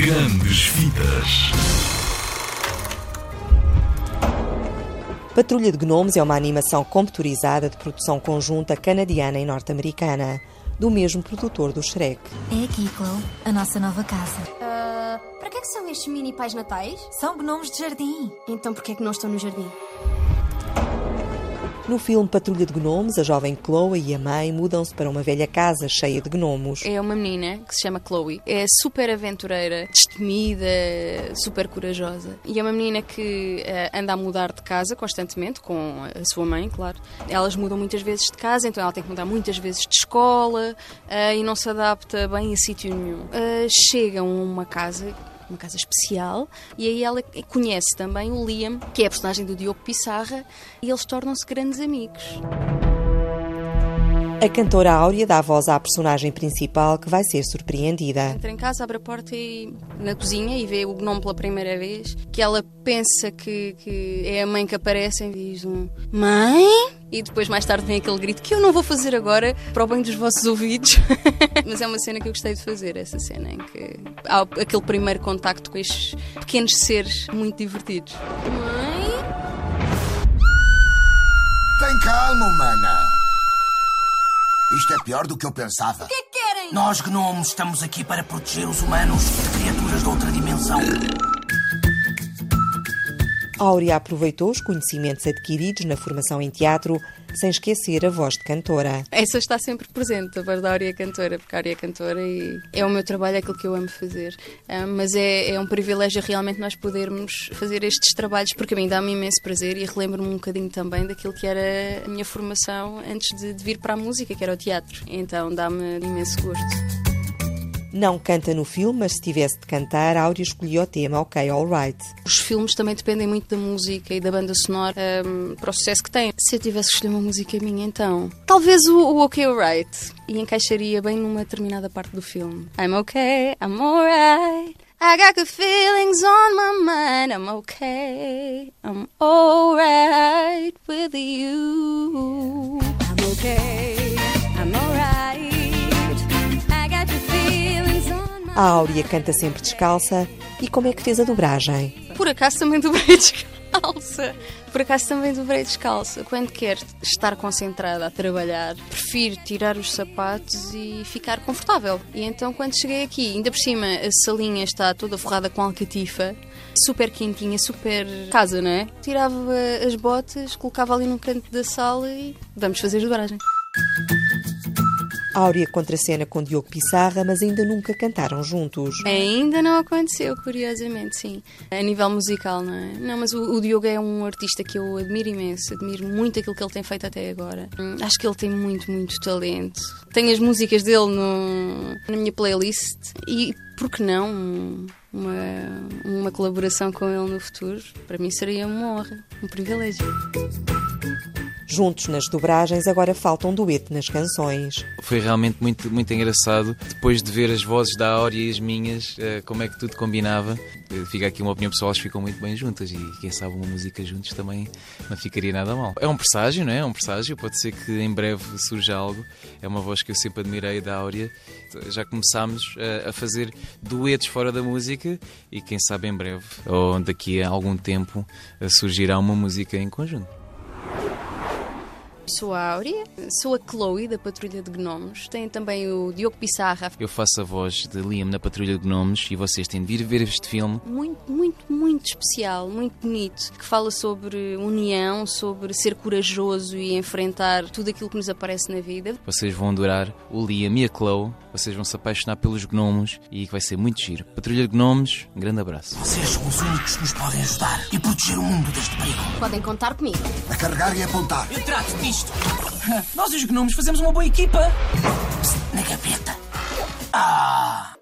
Grandes Vidas. Patrulha de Gnomes é uma animação computurizada de produção conjunta canadiana e norte-americana, do mesmo produtor do Shrek. É aqui, Chloe, a nossa nova casa. Ah, para que é que são estes mini pais natais? São gnomos de jardim. Então porquê é que não estão no jardim? No filme Patrulha de Gnomes, a jovem Chloe e a mãe mudam-se para uma velha casa cheia de gnomos. É uma menina que se chama Chloe. É super aventureira, destemida, super corajosa. E é uma menina que eh, anda a mudar de casa constantemente, com a sua mãe, claro. Elas mudam muitas vezes de casa, então ela tem que mudar muitas vezes de escola eh, e não se adapta bem a sítio nenhum. Eh, chegam a uma casa uma casa especial, e aí ela conhece também o Liam, que é a personagem do Diogo Pissarra, e eles tornam-se grandes amigos. A cantora Áurea dá voz à personagem principal que vai ser surpreendida. Entra em casa, abre a porta e na cozinha e vê o gnome pela primeira vez, que ela pensa que, que é a mãe que aparece e diz um Mãe? E depois mais tarde vem aquele grito que eu não vou fazer agora para o bem dos vossos ouvidos. Mas é uma cena que eu gostei de fazer, essa cena em que há aquele primeiro contacto com estes pequenos seres muito divertidos. Mãe? Tem calma, humana. Isto é pior do que eu pensava. O que é que querem? Nós, gnomos, estamos aqui para proteger os humanos de criaturas de outra dimensão. Áurea aproveitou os conhecimentos adquiridos na formação em teatro, sem esquecer a voz de cantora. Essa está sempre presente, a voz da Áurea Cantora, porque a Áurea Cantora e é o meu trabalho, é aquilo que eu amo fazer. Ah, mas é, é um privilégio realmente nós podermos fazer estes trabalhos, porque a mim dá-me imenso prazer e relembro-me um bocadinho também daquilo que era a minha formação antes de, de vir para a música, que era o teatro. Então dá-me imenso gosto. Não canta no filme, mas se tivesse de cantar, Áurea escolheu o tema Ok, Alright. Os filmes também dependem muito da música e da banda sonora um, para o sucesso que têm. Se eu tivesse escolhido uma música minha, então. Talvez o, o OK Alright. E encaixaria bem numa determinada parte do filme. I'm okay, I'm alright. I got good feelings on my mind. I'm okay, I'm alright with you. I'm okay, A Áurea canta sempre descalça. E como é que fez a dobragem? Por acaso também dobrei descalça. Por acaso também dobrei descalça. Quando quero estar concentrada a trabalhar, prefiro tirar os sapatos e ficar confortável. E então quando cheguei aqui, ainda por cima a salinha está toda forrada com alcatifa, super quentinha, super casa, não é? Tirava as botas, colocava ali num canto da sala e vamos fazer dobragem. Áurea contracena com Diogo Pissarra, mas ainda nunca cantaram juntos. Ainda não aconteceu, curiosamente, sim. A nível musical, não é? Não, mas o, o Diogo é um artista que eu admiro imenso, admiro muito aquilo que ele tem feito até agora. Hum, Acho que ele tem muito, muito talento. Tenho as músicas dele no, na minha playlist e, por que não, um- uma, uma colaboração com ele no futuro? Para mim seria uma honra, um privilégio. Juntos nas dobragens, agora faltam dueto nas canções. Foi realmente muito, muito engraçado. Depois de ver as vozes da Áurea e as minhas, eh, como é que tudo combinava. Eh, Fica aqui uma opinião pessoal, elas ficam muito bem juntas e quem sabe uma música juntos também não ficaria nada mal. É um presságio, não é? É um presságio. Pode ser que em breve surja algo. É uma voz que eu sempre admirei da Áurea. Já começámos eh, a fazer duetos fora da música e quem sabe em breve, ou daqui a algum tempo, surgirá uma música em conjunto. Sou a Áurea, sou a Chloe da Patrulha de Gnomos. Tem também o Diogo Pissarra, Eu faço a voz de Liam na Patrulha de Gnomes e vocês têm de vir ver este filme. muito, muito, muito especial, muito bonito, que fala sobre união, sobre ser corajoso e enfrentar tudo aquilo que nos aparece na vida. Vocês vão adorar o Liam e a Chloe. Vocês vão se apaixonar pelos gnomos e vai ser muito giro. Patrulha de Gnomes, um grande abraço. Vocês são os únicos que nos podem ajudar e proteger o mundo deste perigo. Podem contar comigo. A carregar e apontar. Eu trato disto. Nós os gnomos fazemos uma boa equipa. Na gaveta. Ah!